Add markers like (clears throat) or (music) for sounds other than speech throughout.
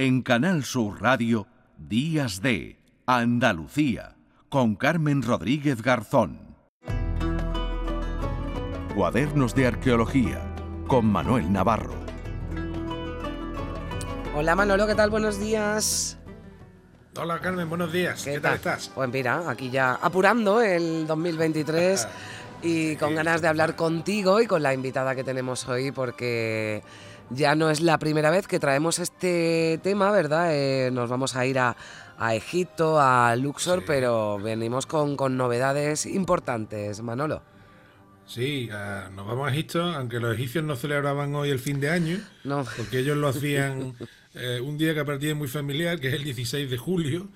En Canal Sur Radio, Días de Andalucía, con Carmen Rodríguez Garzón. Cuadernos de Arqueología, con Manuel Navarro. Hola Manolo, ¿qué tal? Buenos días. Hola Carmen, buenos días. ¿Qué, tal estás? Pues mira, aquí ya apurando el 2023 (laughs) y con ganas de hablar contigo y con la invitada que tenemos hoy porque ya no es la primera vez que traemos este tema, ¿verdad? Eh, nos vamos a ir a, Egipto, a Luxor, pero venimos con, novedades importantes, Manolo. Sí, ah, nos vamos a Egipto, aunque los egipcios no celebraban hoy el fin de año, porque ellos lo hacían (laughs) eh, un día que a es muy familiar, que es el 16 de julio,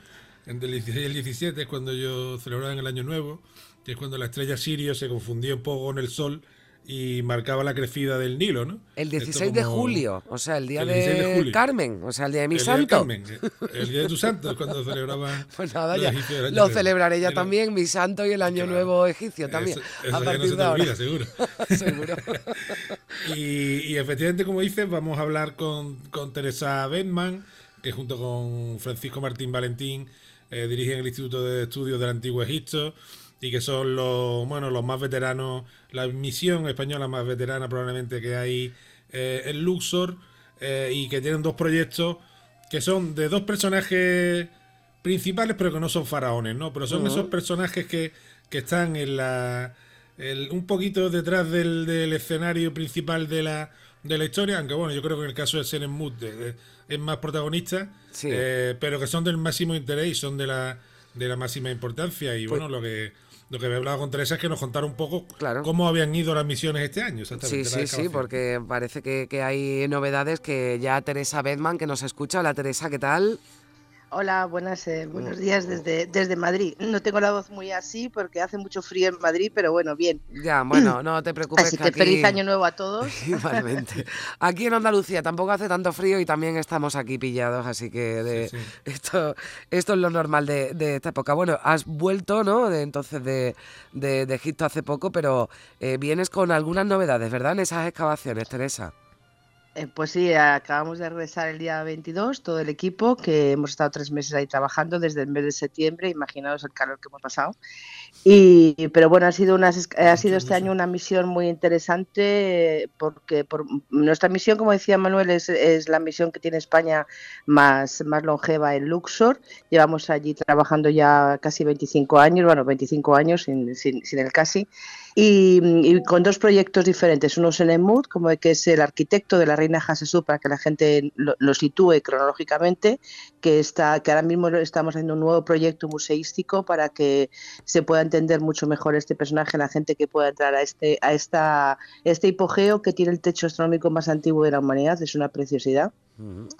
entre el 16 y el 17 es cuando ellos celebraban el Año Nuevo, que es cuando la estrella Sirio se confundió un poco con el Sol y marcaba la crecida del Nilo, ¿no? El 16 de julio, o sea, el día de, Carmen, o sea, el día de mi santo. El día de tu santo, cuando celebraban. (laughs) Pues nada, ya. Lo celebraré ya también, mi santo y el Año Nuevo egipcio también. a partir de ahora. seguro. (laughs) seguro. (laughs) y, efectivamente, como dices, vamos a hablar con, con Teresa Bedman, que junto con Francisco Martín Valentín eh, dirigen el Instituto de Estudios del Antiguo Egipto y que son los, bueno, los más veteranos, la misión española más veterana probablemente que hay eh, en Luxor, eh, y que tienen dos proyectos que son de dos personajes principales, pero que no son faraones, ¿no? Pero son esos personajes que, están en la. un poquito detrás del, escenario principal de la, de la historia, aunque bueno, yo creo que en el caso de Senemut es más protagonista, eh, pero que son del máximo interés y son de la, de la máxima importancia. Y pues bueno, lo que lo que había hablado con Teresa es que nos contara un poco cómo habían ido las misiones este año. Sí, sí, sí, porque parece que, que, hay novedades que ya Teresa Bedman, que nos escucha. Hola Teresa, ¿qué tal? Hola, buenas, eh, buenos días desde, desde Madrid. No tengo la voz muy así porque hace mucho frío en Madrid, pero bueno, bien. Ya, bueno, (clears throat) no te preocupes. Así que, feliz año nuevo a todos. (laughs) Igualmente. Aquí en Andalucía tampoco hace tanto frío y también estamos aquí pillados, así que de, (laughs) Esto, esto es lo normal de, de, esta época. Bueno, has vuelto, ¿no? De, entonces de, de, Egipto hace poco, pero eh, vienes con algunas novedades, ¿verdad? En esas excavaciones, Teresa. Eh, pues sí, acabamos de regresar el día 22, todo el equipo, que hemos estado tres meses ahí trabajando desde el mes de septiembre, imaginaos el calor que hemos pasado. Y, pero bueno, ha sido, una, ha sido este año una misión muy interesante porque por, nuestra misión, como decía Manuel, es, es, la misión que tiene España más, más longeva en Luxor. Llevamos allí trabajando ya casi 25 años, bueno, 25 años sin, sin, sin el casi. Y, con dos proyectos diferentes. Uno es en Emud, como que es el arquitecto de la reina Hasesú, para que la gente lo, sitúe cronológicamente, que, está, que ahora mismo estamos haciendo un nuevo proyecto museístico para que se pueda entender mucho mejor este personaje, la gente que pueda entrar a este, a esta, este hipogeo que tiene el techo astronómico más antiguo de la humanidad. Es una preciosidad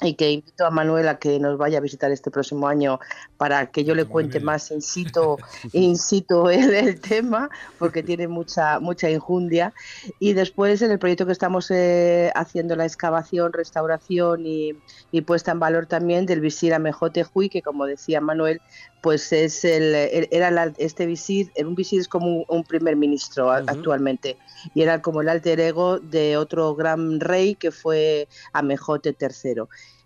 y que invito a Manuel a que nos vaya a visitar este próximo año para que yo le cuente más in situ, (laughs) in situ el, tema, porque tiene mucha mucha injundia. Y después en el proyecto que estamos eh, haciendo la excavación, restauración y, puesta en valor también del visir Amejotejuy, que como decía Manuel, pues es el, era este visir, un visir es como un, primer ministro actualmente y era como el alter ego de otro gran rey que fue Amejote III.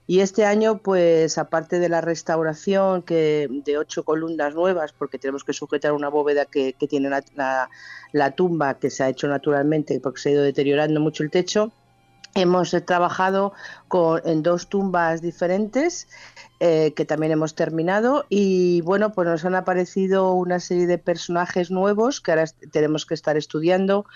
Y este año, pues aparte de la restauración que de ocho columnas nuevas, porque tenemos que sujetar una bóveda que, tiene la, tumba que se ha hecho naturalmente porque se ha ido deteriorando mucho el techo, hemos trabajado con, en dos tumbas diferentes eh, que también hemos terminado y bueno pues nos han aparecido una serie de personajes nuevos que ahora tenemos que estar estudiando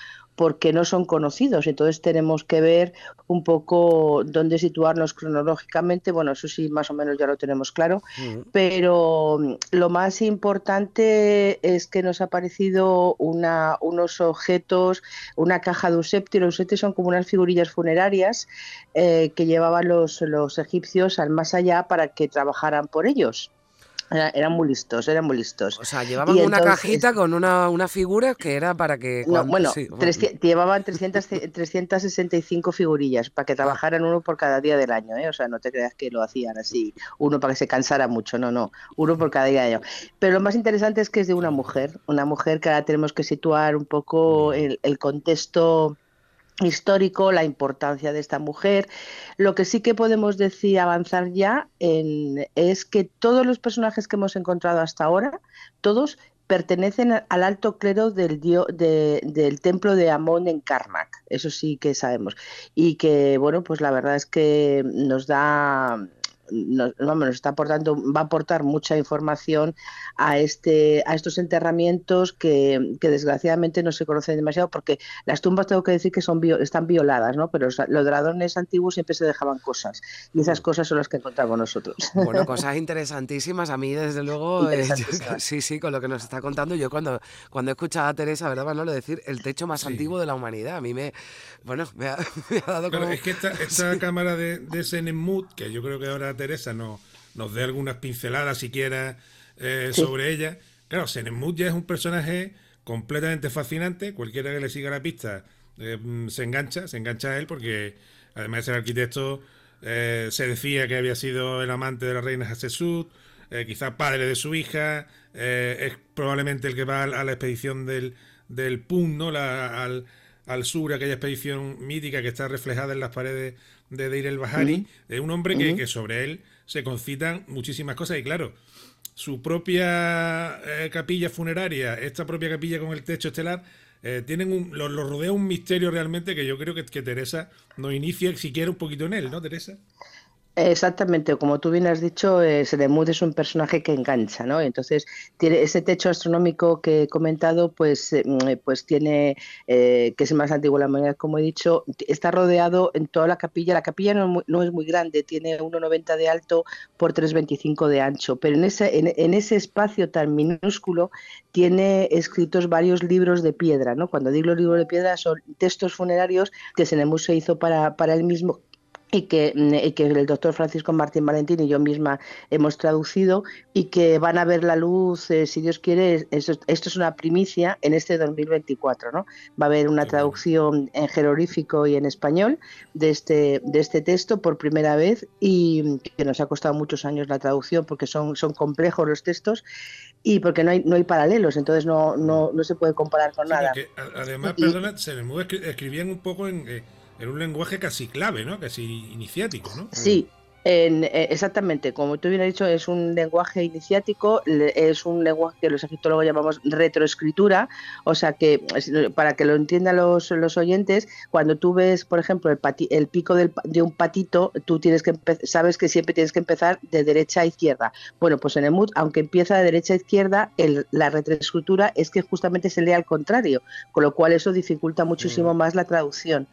porque no son conocidos. Entonces tenemos que ver un poco dónde situarnos cronológicamente. Bueno, eso sí, más o menos ya lo tenemos claro. Pero mm, lo más importante es que nos ha parecido una, unos objetos, una caja de usepti. Los usepti son como unas figurillas funerarias eh, que llevaban los, los egipcios al más allá para que trabajaran por ellos eran muy listos, eran muy listos. O sea, llevaban una cajita con una, una, figura que era para que... bueno, llevaban 300, 365 figurillas para que trabajaran uno por cada día del año, ¿eh? O sea, no te creas que lo hacían así, uno para que se cansara mucho, no, no, uno por cada día del año. Pero lo más interesante es que es de una mujer, una mujer que ahora tenemos que situar un poco el, el contexto histórico, la importancia de esta mujer. Lo que sí que podemos decir, avanzar ya, es que todos los personajes que hemos encontrado hasta ahora, todos pertenecen al alto clero del, del templo de Amón en Karnak, eso sí que sabemos. Y que, bueno, pues la verdad es que nos da nos, vamos, nos está aportando, va a aportar mucha información a este, a estos enterramientos que, desgraciadamente no se conocen demasiado, porque las tumbas tengo que decir que son están violadas, ¿no? Pero los dragones antiguos siempre se dejaban cosas, y esas cosas son las que encontramos nosotros. Bueno, (laughs) cosas interesantísimas. A mí, desde luego, eh, (laughs) sí, sí, con lo que nos está contando, yo cuando, cuando he escuchado a Teresa, ¿verdad, Manolo? Decir el techo más antiguo de la humanidad. A mí me, bueno, me ha, (laughs) dado como... es que esta, cámara de, de Senemut, que yo creo que ahora Teresa nos, nos dé algunas pinceladas siquiera eh, sobre ella. Claro, Senemut ya es un personaje completamente fascinante. Cualquiera que le siga la pista eh, se engancha, se engancha a él porque además de ser arquitecto eh, se decía que había sido el amante de la reina Hatshepsut, quizá padre de su hija, es probablemente el que va a la expedición del, del Pun, ¿no? al, al sur, aquella expedición mítica que está reflejada en las paredes de Deir el Bahari, es un hombre que, sobre él se concitan muchísimas cosas. Y claro, su propia eh, capilla funeraria, esta propia capilla con el techo estelar, eh, tienen un, lo, rodea un misterio realmente que yo creo que, que Teresa nos inicia siquiera un poquito en él, ¿no, Teresa? Exactamente, como tú bien has dicho, eh, Sedemud es un personaje que engancha, ¿no? Entonces, tiene ese techo astronómico que he comentado, pues, eh, mm, pues tiene, eh, que es más antiguo la humanidad, como he dicho, está rodeado en toda la capilla. La capilla no, no es muy grande, tiene 1,90 de alto por 3,25 de ancho, pero en ese, en, ese espacio tan minúsculo tiene escritos varios libros de piedra, ¿no? Cuando digo libros de piedra son textos funerarios que Sedemud se hizo para, para él mismo y que, mm, que, el doctor Francisco Martín Valentín y yo misma hemos traducido y que van a ver la luz, eh, si Dios quiere, esto, es una primicia en este 2024. ¿no? Va a haber una traducción en jeroglífico y en español de este, de este texto por primera vez y que nos ha costado muchos años la traducción porque son, son complejos los textos y porque no hay, no hay paralelos, entonces no, no, no se puede comparar con nada. además, perdona, se me escribían un poco en... Eh, en un lenguaje casi clave, ¿no? Casi iniciático, ¿no? Sí, eh, exactamente, como tú bien has dicho, es un lenguaje iniciático, es un lenguaje que los egiptólogos llamamos retroescritura, o sea que para que lo entiendan los, los oyentes, cuando tú ves, por ejemplo, el, el pico de un patito, tú tienes que sabes que siempre tienes que empezar de derecha a izquierda. Bueno, pues en el MUD, aunque empieza de derecha a izquierda, la retroescritura es que justamente se lee al contrario, con lo cual eso dificulta muchísimo mm. más la traducción.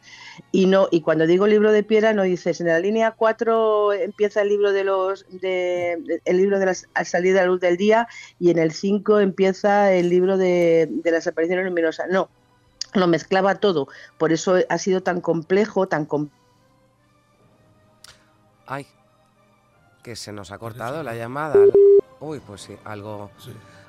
Y no y cuando digo libro de piedra, no dices en la línea 4 empieza el libro de los de, el libro de las al salir de la luz del día y en el 5 empieza el libro de, de las apariciones luminosas. No, lo mezclaba todo. Por eso ha sido tan complejo, tan Ay, que se nos ha cortado la llamada. Uy, pues sí, algo,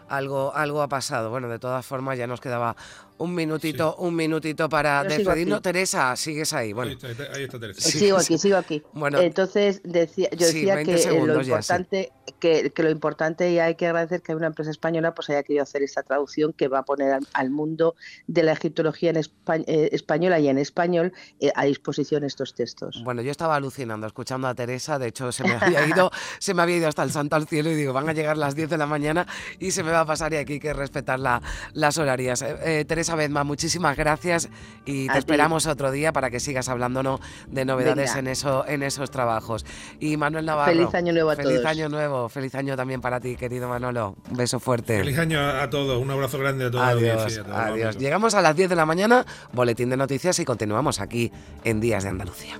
algo, algo ha pasado. Bueno, de todas formas ya nos quedaba un minutito, un minutito para despedirnos. Teresa, sigues ahí. Bueno. Ahí está, Teresa. Sigo aquí, sigo aquí. Bueno, Entonces, decía, yo decía que lo importante, que, lo importante y hay que agradecer que hay una empresa española pues haya querido hacer esta traducción que va a poner al, mundo de la egiptología en eh, española y en español eh, a disposición estos textos. Bueno, yo estaba alucinando escuchando a Teresa, de hecho se me había ido, (laughs) se me había ido hasta el santo al cielo y digo, van a llegar las 10 de la mañana y se me va a pasar y aquí hay que respetar las horarias. Eh, Teresa vez más, muchísimas gracias y te esperamos otro día para que sigas hablándonos de novedades en eso, en esos trabajos. Y Manuel Navarro. Feliz año nuevo a feliz todos. Feliz año nuevo, feliz año también para ti, querido Manolo. Un beso fuerte. Feliz año a todos, un abrazo grande a todos. Adiós, adiós. Llegamos a las 10 de la mañana, boletín de noticias y continuamos aquí en Días de Andalucía.